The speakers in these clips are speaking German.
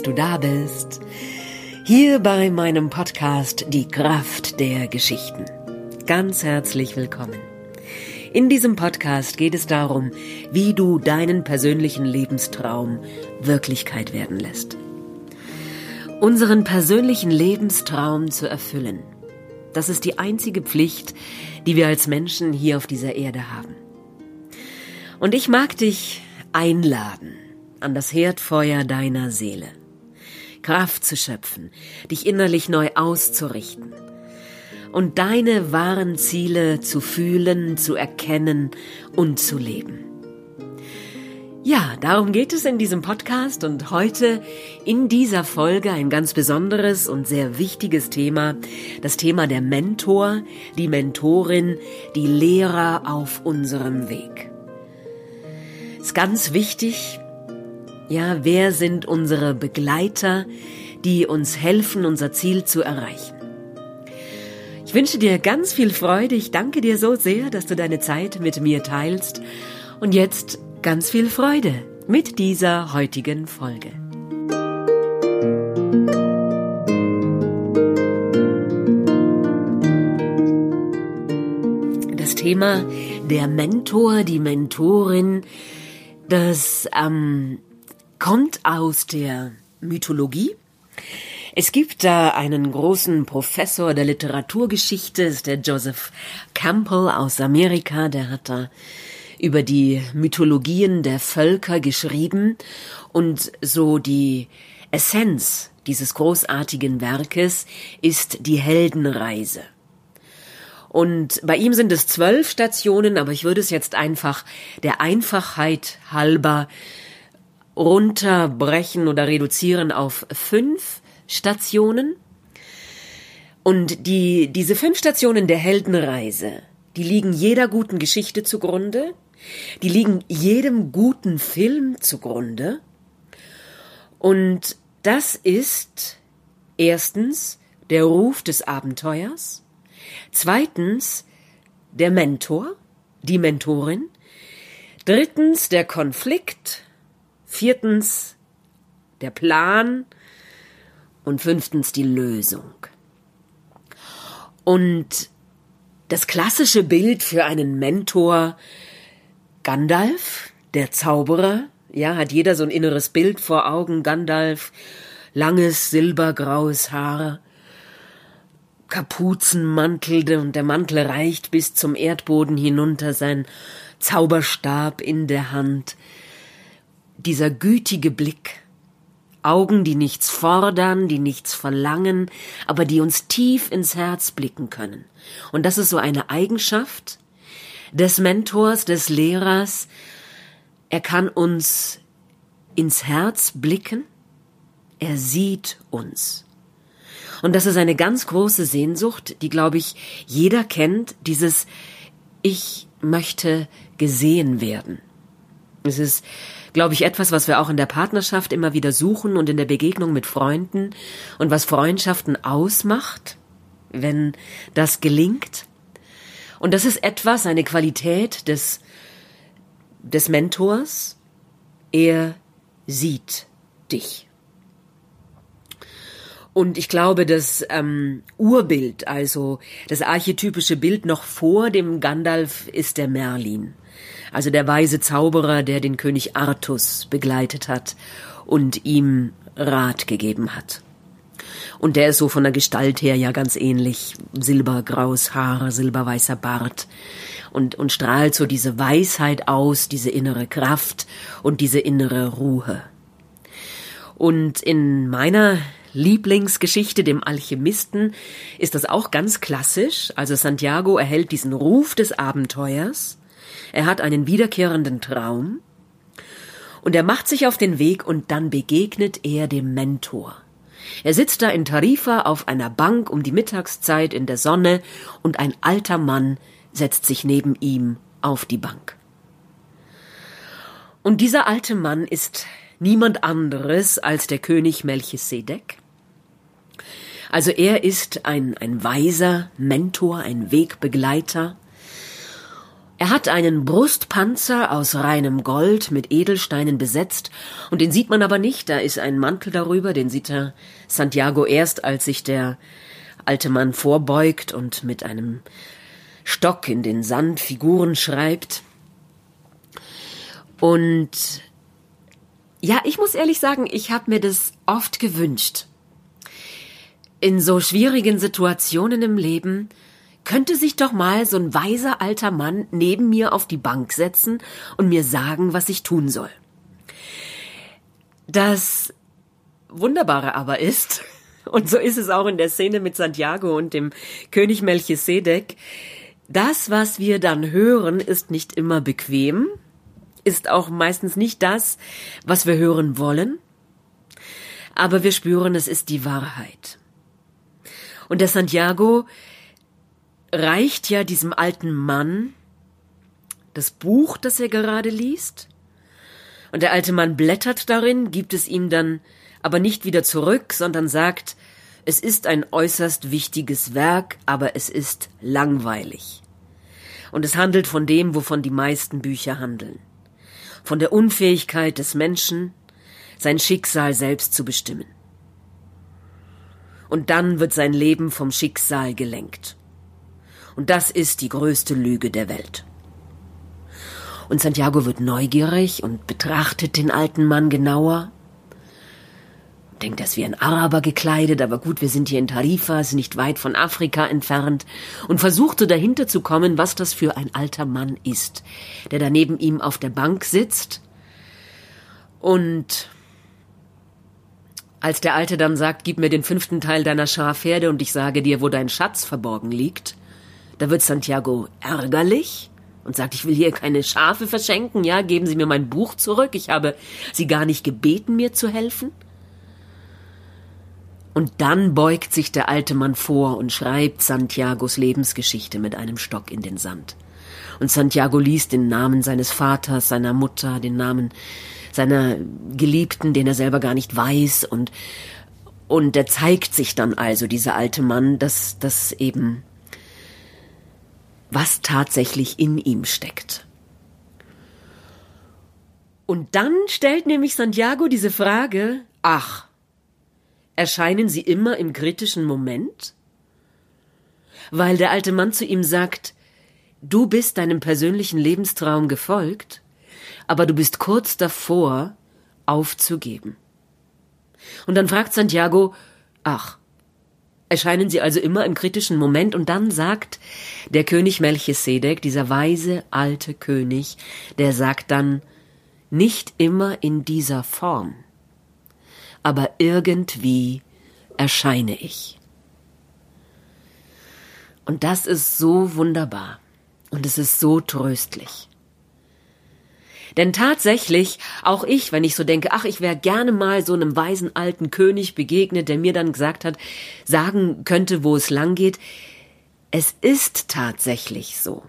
dass du da bist. Hier bei meinem Podcast Die Kraft der Geschichten. Ganz herzlich willkommen. In diesem Podcast geht es darum, wie du deinen persönlichen Lebenstraum Wirklichkeit werden lässt. Unseren persönlichen Lebenstraum zu erfüllen. Das ist die einzige Pflicht, die wir als Menschen hier auf dieser Erde haben. Und ich mag dich einladen an das Herdfeuer deiner Seele. Kraft zu schöpfen, dich innerlich neu auszurichten und deine wahren Ziele zu fühlen, zu erkennen und zu leben. Ja, darum geht es in diesem Podcast und heute in dieser Folge ein ganz besonderes und sehr wichtiges Thema, das Thema der Mentor, die Mentorin, die Lehrer auf unserem Weg. Ist ganz wichtig, ja, wer sind unsere Begleiter, die uns helfen, unser Ziel zu erreichen? Ich wünsche dir ganz viel Freude. Ich danke dir so sehr, dass du deine Zeit mit mir teilst. Und jetzt ganz viel Freude mit dieser heutigen Folge. Das Thema der Mentor, die Mentorin, das ähm, kommt aus der Mythologie. Es gibt da einen großen Professor der Literaturgeschichte, ist der Joseph Campbell aus Amerika, der hat da über die Mythologien der Völker geschrieben und so die Essenz dieses großartigen Werkes ist die Heldenreise. Und bei ihm sind es zwölf Stationen, aber ich würde es jetzt einfach der Einfachheit halber runterbrechen oder reduzieren auf fünf Stationen. Und die, diese fünf Stationen der Heldenreise, die liegen jeder guten Geschichte zugrunde, die liegen jedem guten Film zugrunde. Und das ist erstens der Ruf des Abenteuers, zweitens der Mentor, die Mentorin, drittens der Konflikt, Viertens der Plan und fünftens die Lösung. Und das klassische Bild für einen Mentor Gandalf, der Zauberer, ja, hat jeder so ein inneres Bild vor Augen. Gandalf, langes silbergraues Haar, Kapuzenmantel und der Mantel reicht bis zum Erdboden hinunter, sein Zauberstab in der Hand, dieser gütige Blick, Augen, die nichts fordern, die nichts verlangen, aber die uns tief ins Herz blicken können. Und das ist so eine Eigenschaft des Mentors, des Lehrers. Er kann uns ins Herz blicken, er sieht uns. Und das ist eine ganz große Sehnsucht, die, glaube ich, jeder kennt, dieses Ich möchte gesehen werden. Es ist glaube ich, etwas, was wir auch in der Partnerschaft immer wieder suchen und in der Begegnung mit Freunden und was Freundschaften ausmacht, wenn das gelingt. Und das ist etwas, eine Qualität des, des Mentors. Er sieht dich. Und ich glaube, das ähm, Urbild, also das archetypische Bild noch vor dem Gandalf ist der Merlin also der weise Zauberer, der den König Artus begleitet hat und ihm Rat gegeben hat. Und der ist so von der Gestalt her ja ganz ähnlich. Silbergraues Haar, silberweißer Bart. Und, und strahlt so diese Weisheit aus, diese innere Kraft und diese innere Ruhe. Und in meiner Lieblingsgeschichte, dem Alchemisten, ist das auch ganz klassisch. Also Santiago erhält diesen Ruf des Abenteuers er hat einen wiederkehrenden Traum und er macht sich auf den Weg und dann begegnet er dem Mentor. Er sitzt da in Tarifa auf einer Bank um die Mittagszeit in der Sonne und ein alter Mann setzt sich neben ihm auf die Bank. Und dieser alte Mann ist niemand anderes als der König Melchisedek. Also er ist ein, ein weiser Mentor, ein Wegbegleiter, Er hat einen Brustpanzer aus reinem Gold mit Edelsteinen besetzt, und den sieht man aber nicht, da ist ein Mantel darüber, den sieht er Santiago erst, als sich der alte Mann vorbeugt und mit einem Stock in den Sand Figuren schreibt. Und ja, ich muss ehrlich sagen, ich habe mir das oft gewünscht. In so schwierigen Situationen im Leben könnte sich doch mal so ein weiser alter Mann neben mir auf die Bank setzen und mir sagen, was ich tun soll. Das Wunderbare aber ist, und so ist es auch in der Szene mit Santiago und dem König Melchisedek, das, was wir dann hören, ist nicht immer bequem, ist auch meistens nicht das, was wir hören wollen, aber wir spüren, es ist die Wahrheit. Und der Santiago reicht ja diesem alten Mann das Buch, das er gerade liest, und der alte Mann blättert darin, gibt es ihm dann aber nicht wieder zurück, sondern sagt, es ist ein äußerst wichtiges Werk, aber es ist langweilig. Und es handelt von dem, wovon die meisten Bücher handeln. Von der Unfähigkeit des Menschen, sein Schicksal selbst zu bestimmen. Und dann wird sein Leben vom Schicksal gelenkt. Und das ist die größte Lüge der Welt. Und Santiago wird neugierig und betrachtet den alten Mann genauer. Denkt, er ist wie ein Araber gekleidet, aber gut, wir sind hier in Tarifa, ist nicht weit von Afrika entfernt, und versuchte dahinter zu kommen, was das für ein alter Mann ist, der da neben ihm auf der Bank sitzt. Und als der Alte dann sagt, gib mir den fünften Teil deiner Schafherde und ich sage dir, wo dein Schatz verborgen liegt, da wird Santiago ärgerlich und sagt, ich will hier keine Schafe verschenken, ja, geben Sie mir mein Buch zurück, ich habe Sie gar nicht gebeten, mir zu helfen. Und dann beugt sich der alte Mann vor und schreibt Santiagos Lebensgeschichte mit einem Stock in den Sand. Und Santiago liest den Namen seines Vaters, seiner Mutter, den Namen seiner Geliebten, den er selber gar nicht weiß, und, und er zeigt sich dann also, dieser alte Mann, dass, dass eben was tatsächlich in ihm steckt. Und dann stellt nämlich Santiago diese Frage, ach, erscheinen sie immer im kritischen Moment? Weil der alte Mann zu ihm sagt, du bist deinem persönlichen Lebenstraum gefolgt, aber du bist kurz davor, aufzugeben. Und dann fragt Santiago, ach, erscheinen sie also immer im kritischen Moment und dann sagt der König Melchisedek, dieser weise alte König, der sagt dann, nicht immer in dieser Form, aber irgendwie erscheine ich. Und das ist so wunderbar und es ist so tröstlich. Denn tatsächlich, auch ich, wenn ich so denke, ach, ich wäre gerne mal so einem weisen alten König begegnet, der mir dann gesagt hat, sagen könnte, wo es lang geht, es ist tatsächlich so.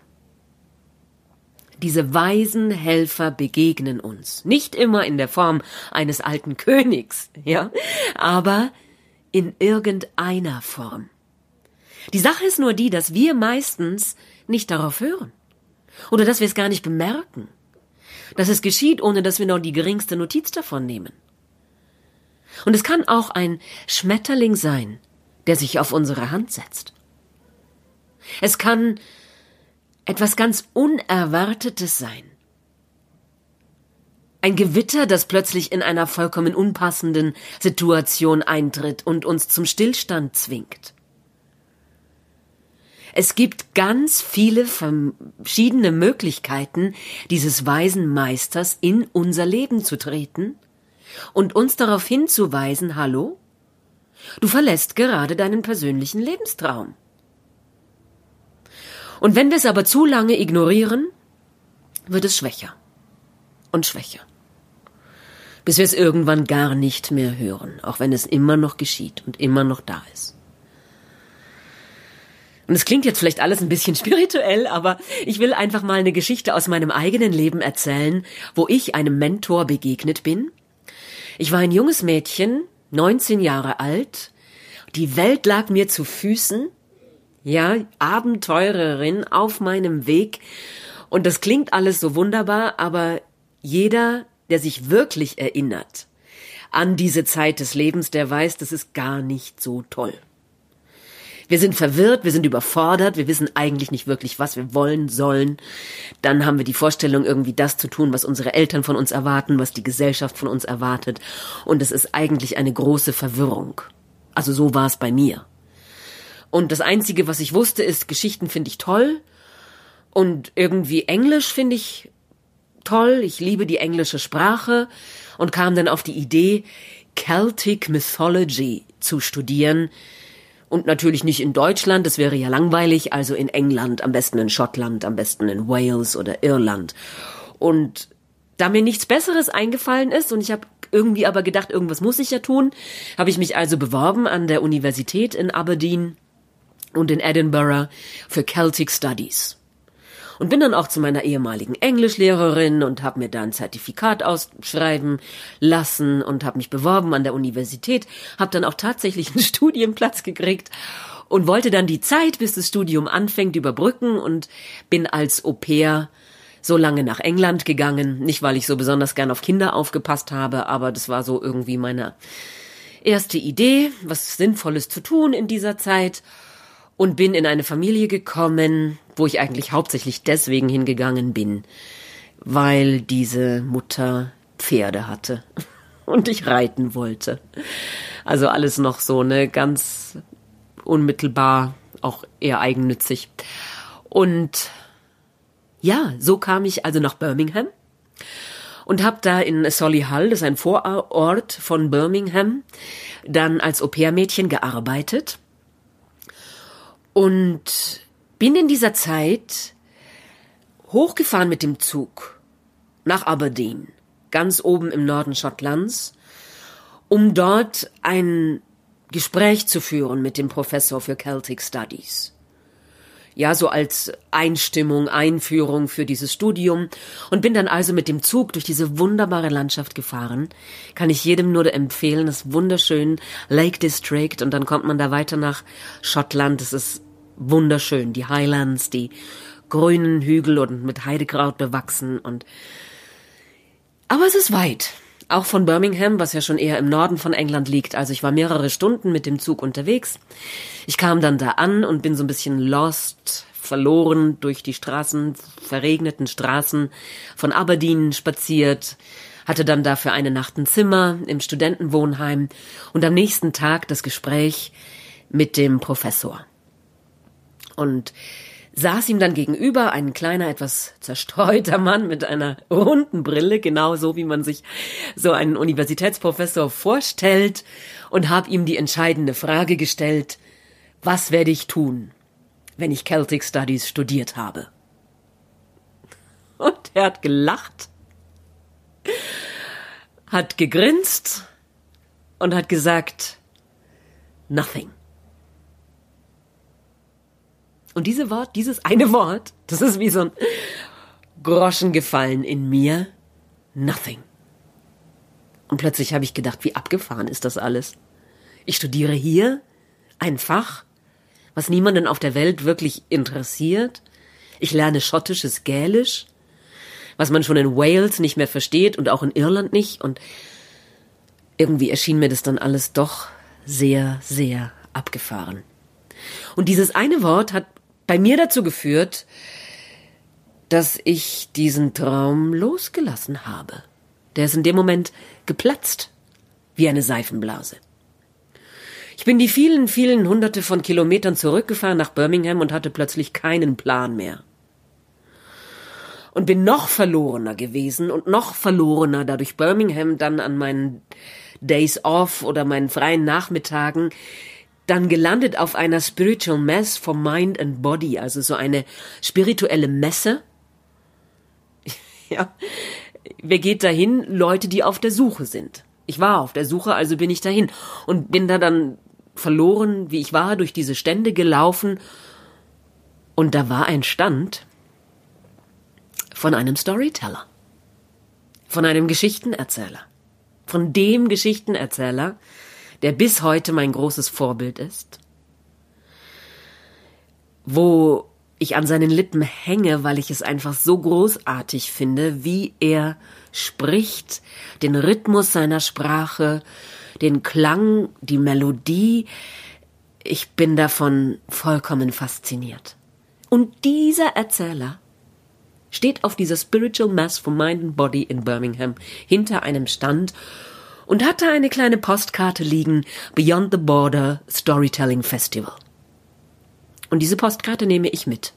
Diese weisen Helfer begegnen uns. Nicht immer in der Form eines alten Königs, ja, aber in irgendeiner Form. Die Sache ist nur die, dass wir meistens nicht darauf hören. Oder dass wir es gar nicht bemerken dass es geschieht, ohne dass wir noch die geringste Notiz davon nehmen. Und es kann auch ein Schmetterling sein, der sich auf unsere Hand setzt. Es kann etwas ganz Unerwartetes sein. Ein Gewitter, das plötzlich in einer vollkommen unpassenden Situation eintritt und uns zum Stillstand zwingt. Es gibt ganz viele verschiedene Möglichkeiten, dieses weisen Meisters in unser Leben zu treten und uns darauf hinzuweisen, hallo, du verlässt gerade deinen persönlichen Lebenstraum. Und wenn wir es aber zu lange ignorieren, wird es schwächer und schwächer, bis wir es irgendwann gar nicht mehr hören, auch wenn es immer noch geschieht und immer noch da ist. Und es klingt jetzt vielleicht alles ein bisschen spirituell, aber ich will einfach mal eine Geschichte aus meinem eigenen Leben erzählen, wo ich einem Mentor begegnet bin. Ich war ein junges Mädchen, 19 Jahre alt. Die Welt lag mir zu Füßen. Ja, Abenteurerin auf meinem Weg. Und das klingt alles so wunderbar, aber jeder, der sich wirklich erinnert an diese Zeit des Lebens, der weiß, das ist gar nicht so toll. Wir sind verwirrt, wir sind überfordert, wir wissen eigentlich nicht wirklich, was wir wollen sollen. Dann haben wir die Vorstellung, irgendwie das zu tun, was unsere Eltern von uns erwarten, was die Gesellschaft von uns erwartet. Und es ist eigentlich eine große Verwirrung. Also so war es bei mir. Und das Einzige, was ich wusste, ist, Geschichten finde ich toll. Und irgendwie Englisch finde ich toll. Ich liebe die englische Sprache und kam dann auf die Idee, Celtic Mythology zu studieren, und natürlich nicht in Deutschland, das wäre ja langweilig, also in England, am besten in Schottland, am besten in Wales oder Irland. Und da mir nichts Besseres eingefallen ist und ich habe irgendwie aber gedacht, irgendwas muss ich ja tun, habe ich mich also beworben an der Universität in Aberdeen und in Edinburgh für Celtic Studies und bin dann auch zu meiner ehemaligen Englischlehrerin und habe mir da ein Zertifikat ausschreiben lassen und habe mich beworben an der Universität, habe dann auch tatsächlich einen Studienplatz gekriegt und wollte dann die Zeit, bis das Studium anfängt, überbrücken und bin als Au pair so lange nach England gegangen. Nicht, weil ich so besonders gern auf Kinder aufgepasst habe, aber das war so irgendwie meine erste Idee, was Sinnvolles zu tun in dieser Zeit und bin in eine Familie gekommen, wo ich eigentlich hauptsächlich deswegen hingegangen bin, weil diese Mutter Pferde hatte und ich reiten wollte. Also alles noch so, ne, ganz unmittelbar, auch eher eigennützig. Und ja, so kam ich also nach Birmingham und habe da in Solihull, das ist ein Vorort von Birmingham, dann als Au-pair-Mädchen gearbeitet und bin in dieser Zeit hochgefahren mit dem Zug nach Aberdeen, ganz oben im Norden Schottlands, um dort ein Gespräch zu führen mit dem Professor für Celtic Studies. Ja, so als Einstimmung, Einführung für dieses Studium und bin dann also mit dem Zug durch diese wunderbare Landschaft gefahren. Kann ich jedem nur empfehlen, das wunderschön Lake District und dann kommt man da weiter nach Schottland. Das ist wunderschön. Die Highlands, die grünen Hügel und mit Heidekraut bewachsen und aber es ist weit. Auch von Birmingham, was ja schon eher im Norden von England liegt. Also ich war mehrere Stunden mit dem Zug unterwegs. Ich kam dann da an und bin so ein bisschen lost, verloren durch die Straßen, verregneten Straßen von Aberdeen spaziert, hatte dann dafür eine Nacht ein Zimmer im Studentenwohnheim und am nächsten Tag das Gespräch mit dem Professor und saß ihm dann gegenüber ein kleiner, etwas zerstreuter Mann mit einer runden Brille, genau so wie man sich so einen Universitätsprofessor vorstellt, und hab ihm die entscheidende Frage gestellt, was werde ich tun, wenn ich Celtic Studies studiert habe? Und er hat gelacht, hat gegrinst und hat gesagt, nothing. Und diese Wort, dieses eine Wort, das ist wie so ein Groschen gefallen in mir. Nothing. Und plötzlich habe ich gedacht, wie abgefahren ist das alles? Ich studiere hier ein Fach, was niemanden auf der Welt wirklich interessiert. Ich lerne schottisches Gälisch, was man schon in Wales nicht mehr versteht und auch in Irland nicht. Und irgendwie erschien mir das dann alles doch sehr, sehr abgefahren. Und dieses eine Wort hat bei mir dazu geführt, dass ich diesen Traum losgelassen habe. Der ist in dem Moment geplatzt, wie eine Seifenblase. Ich bin die vielen, vielen hunderte von Kilometern zurückgefahren nach Birmingham und hatte plötzlich keinen Plan mehr. Und bin noch verlorener gewesen und noch verlorener, da durch Birmingham dann an meinen Days off oder meinen freien Nachmittagen dann gelandet auf einer Spiritual Mess for Mind and Body, also so eine spirituelle Messe. ja, wer geht dahin? Leute, die auf der Suche sind. Ich war auf der Suche, also bin ich dahin und bin da dann verloren, wie ich war, durch diese Stände gelaufen und da war ein Stand von einem Storyteller, von einem Geschichtenerzähler, von dem Geschichtenerzähler, der bis heute mein großes Vorbild ist, wo ich an seinen Lippen hänge, weil ich es einfach so großartig finde, wie er spricht, den Rhythmus seiner Sprache, den Klang, die Melodie. Ich bin davon vollkommen fasziniert. Und dieser Erzähler steht auf dieser Spiritual Mass for Mind and Body in Birmingham hinter einem Stand und hat da eine kleine Postkarte liegen, Beyond the Border Storytelling Festival. Und diese Postkarte nehme ich mit.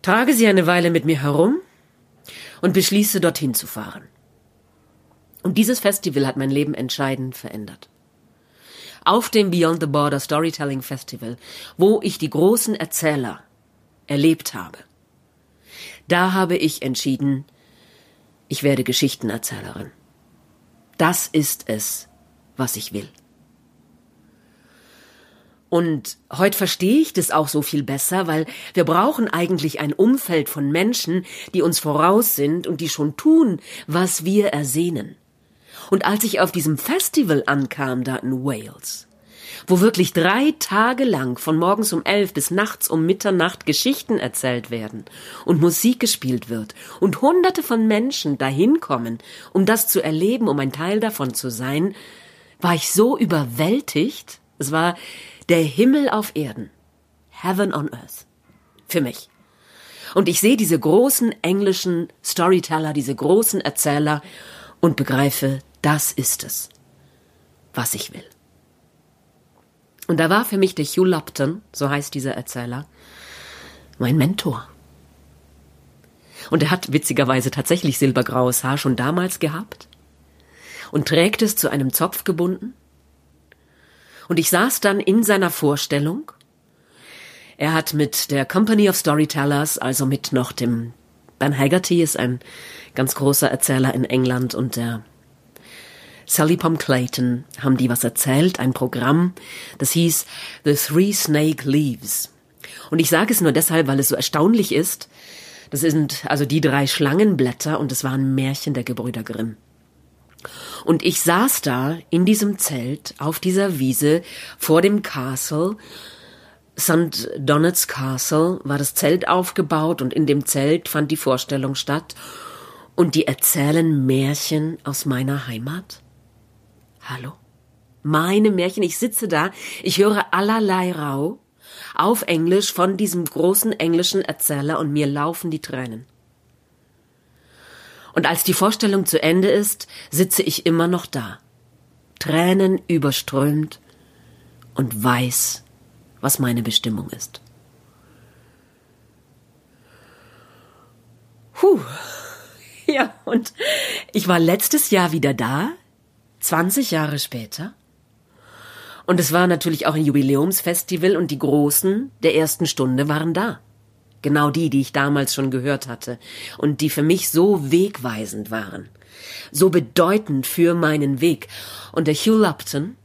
Trage sie eine Weile mit mir herum und beschließe, dorthin zu fahren. Und dieses Festival hat mein Leben entscheidend verändert. Auf dem Beyond the Border Storytelling Festival, wo ich die großen Erzähler erlebt habe, da habe ich entschieden, ich werde Geschichtenerzählerin. Das ist es, was ich will. Und heute verstehe ich das auch so viel besser, weil wir brauchen eigentlich ein Umfeld von Menschen, die uns voraus sind und die schon tun, was wir ersehnen. Und als ich auf diesem Festival ankam, da in Wales, wo wirklich drei Tage lang von morgens um elf bis nachts um Mitternacht Geschichten erzählt werden und Musik gespielt wird und hunderte von Menschen dahin kommen, um das zu erleben, um ein Teil davon zu sein, war ich so überwältigt. Es war der Himmel auf Erden. Heaven on Earth. Für mich. Und ich sehe diese großen englischen Storyteller, diese großen Erzähler und begreife, das ist es, was ich will. Und da war für mich der Hugh Lupton, so heißt dieser Erzähler, mein Mentor. Und er hat witzigerweise tatsächlich silbergraues Haar schon damals gehabt und trägt es zu einem Zopf gebunden. Und ich saß dann in seiner Vorstellung. Er hat mit der Company of Storytellers, also mit noch dem Ben Haggerty ist ein ganz großer Erzähler in England und der Sally Pom Clayton haben die was erzählt, ein Programm, das hieß The Three Snake Leaves. Und ich sage es nur deshalb, weil es so erstaunlich ist. Das sind also die drei Schlangenblätter und es waren Märchen der Gebrüder Grimm. Und ich saß da in diesem Zelt auf dieser Wiese vor dem Castle. St. Donat's Castle war das Zelt aufgebaut und in dem Zelt fand die Vorstellung statt. Und die erzählen Märchen aus meiner Heimat. Hallo? Meine Märchen, ich sitze da, ich höre allerlei Rau auf Englisch von diesem großen englischen Erzähler und mir laufen die Tränen. Und als die Vorstellung zu Ende ist, sitze ich immer noch da, Tränen überströmt und weiß, was meine Bestimmung ist. Puh. Ja, und ich war letztes Jahr wieder da, 20 Jahre später. Und es war natürlich auch ein Jubiläumsfestival und die Großen der ersten Stunde waren da. Genau die, die ich damals schon gehört hatte und die für mich so wegweisend waren. So bedeutend für meinen Weg. Und der Hugh Lupton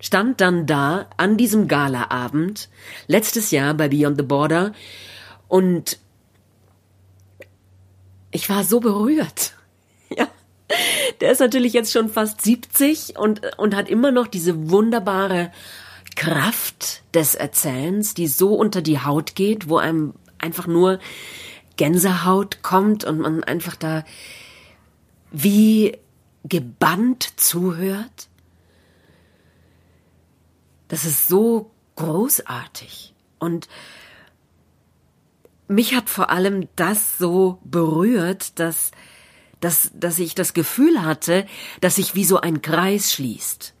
stand dann da an diesem Galaabend letztes Jahr bei Beyond the Border und ich war so berührt. Der ist natürlich jetzt schon fast 70 und, und hat immer noch diese wunderbare Kraft des Erzählens, die so unter die Haut geht, wo einem einfach nur Gänsehaut kommt und man einfach da wie gebannt zuhört. Das ist so großartig. Und mich hat vor allem das so berührt, dass dass, dass ich das Gefühl hatte, dass sich wie so ein Kreis schließt,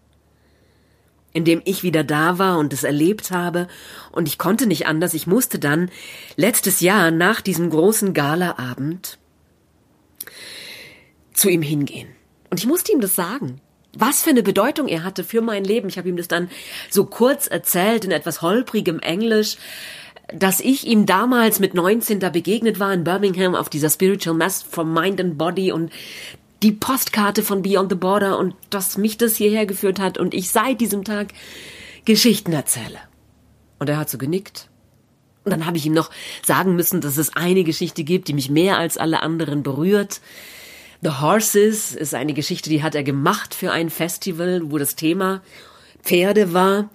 in dem ich wieder da war und es erlebt habe, und ich konnte nicht anders, ich musste dann letztes Jahr nach diesem großen Galaabend zu ihm hingehen. Und ich musste ihm das sagen. Was für eine Bedeutung er hatte für mein Leben. Ich habe ihm das dann so kurz erzählt in etwas holprigem Englisch dass ich ihm damals mit 19 da begegnet war in Birmingham auf dieser Spiritual Mass from Mind and Body und die Postkarte von Beyond the Border und dass mich das hierher geführt hat und ich seit diesem Tag Geschichten erzähle. Und er hat so genickt. Und dann habe ich ihm noch sagen müssen, dass es eine Geschichte gibt, die mich mehr als alle anderen berührt. The Horses ist eine Geschichte, die hat er gemacht für ein Festival, wo das Thema Pferde war.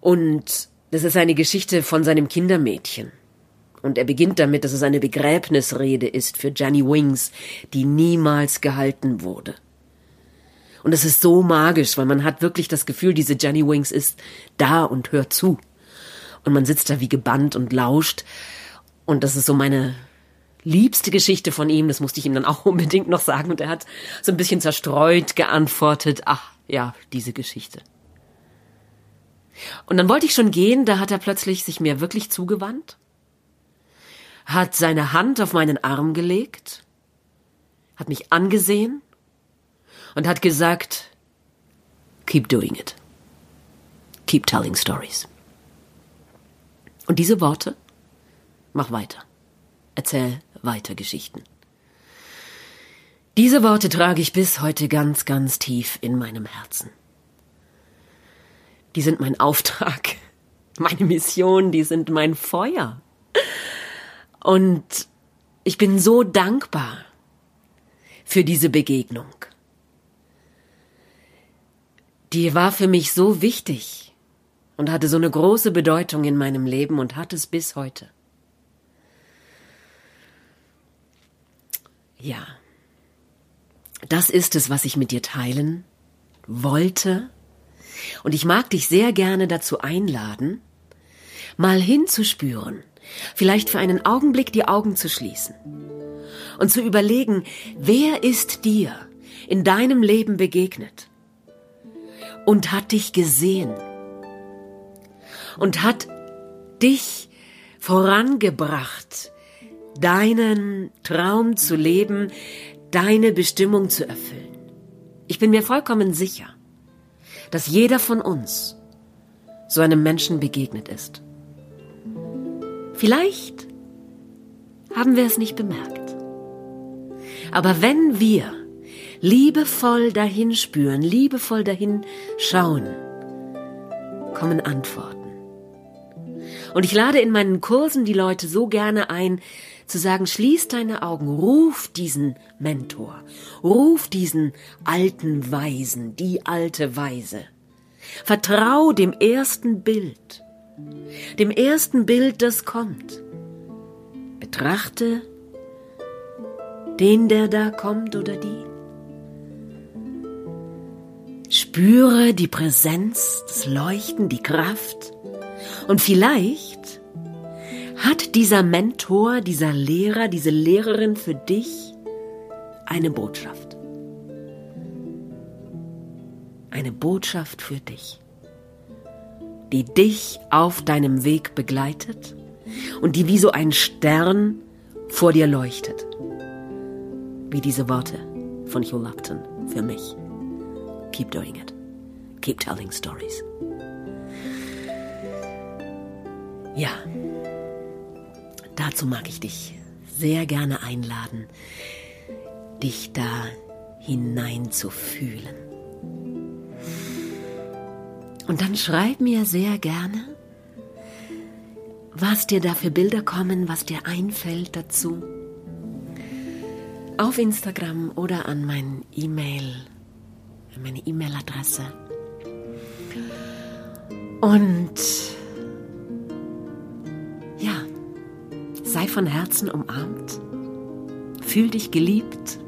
Und Das ist eine Geschichte von seinem Kindermädchen. Und er beginnt damit, dass es eine Begräbnisrede ist für Jenny Wings, die niemals gehalten wurde. Und es ist so magisch, weil man hat wirklich das Gefühl, diese Jenny Wings ist da und hört zu. Und man sitzt da wie gebannt und lauscht. Und das ist so meine liebste Geschichte von ihm. Das musste ich ihm dann auch unbedingt noch sagen. Und er hat so ein bisschen zerstreut geantwortet. Ach, ja, diese Geschichte. Und dann wollte ich schon gehen, da hat er plötzlich sich mir wirklich zugewandt, hat seine Hand auf meinen Arm gelegt, hat mich angesehen und hat gesagt, keep doing it. Keep telling stories. Und diese Worte, mach weiter. Erzähl weiter Geschichten. Diese Worte trage ich bis heute ganz, ganz tief in meinem Herzen. Die sind mein Auftrag, meine Mission, die sind mein Feuer. Und ich bin so dankbar für diese Begegnung. Die war für mich so wichtig und hatte so eine große Bedeutung in meinem Leben und hat es bis heute. Ja, das ist es, was ich mit dir teilen wollte. Und ich mag dich sehr gerne dazu einladen, mal hinzuspüren, vielleicht für einen Augenblick die Augen zu schließen und zu überlegen, wer ist dir in deinem Leben begegnet und hat dich gesehen und hat dich vorangebracht, deinen Traum zu leben, deine Bestimmung zu erfüllen. Ich bin mir vollkommen sicher, dass jeder von uns so einem Menschen begegnet ist. Vielleicht haben wir es nicht bemerkt. Aber wenn wir liebevoll dahin spüren, liebevoll dahin schauen, kommen Antworten. Und ich lade in meinen Kursen die Leute so gerne ein, zu sagen, schließ deine Augen, ruf diesen Mentor, ruf diesen alten Weisen, die alte Weise. Vertrau dem ersten Bild, dem ersten Bild, das kommt. Betrachte den, der da kommt oder die. Spüre die Präsenz, das Leuchten, die Kraft und vielleicht hat dieser Mentor, dieser Lehrer, diese Lehrerin für dich eine Botschaft. Eine Botschaft für dich, die dich auf deinem Weg begleitet und die wie so ein Stern vor dir leuchtet. Wie diese Worte von Hugh Lupton für mich. Keep doing it. Keep telling stories. Ja, dazu mag ich dich sehr gerne einladen, dich da hinein zu fühlen. Und dann schreib mir sehr gerne, was dir da für Bilder kommen, was dir einfällt dazu. Auf Instagram oder an mein E-Mail, meine E-Mail-Adresse. Und Sei von Herzen umarmt. Fühl dich geliebt.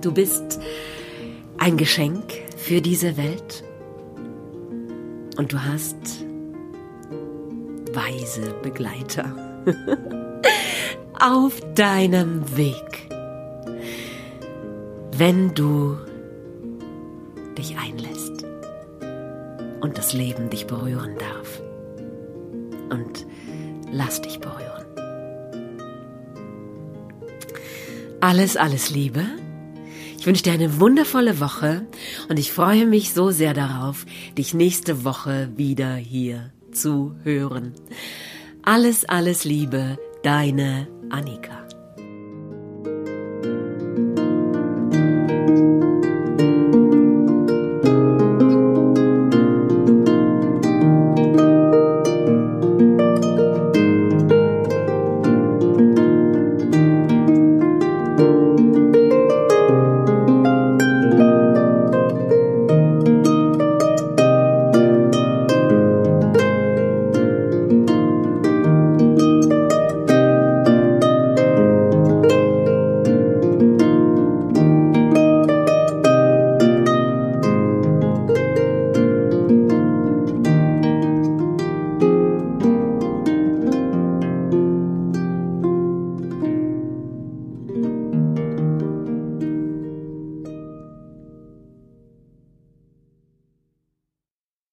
Du bist ein Geschenk für diese Welt. Und du hast weise Begleiter auf deinem Weg. Wenn du dich einlässt und das Leben dich berühren darf. Und lass dich berühren. Alles, alles Liebe. Ich wünsche dir eine wundervolle Woche und ich freue mich so sehr darauf, dich nächste Woche wieder hier zu hören. Alles, alles Liebe, deine Annika.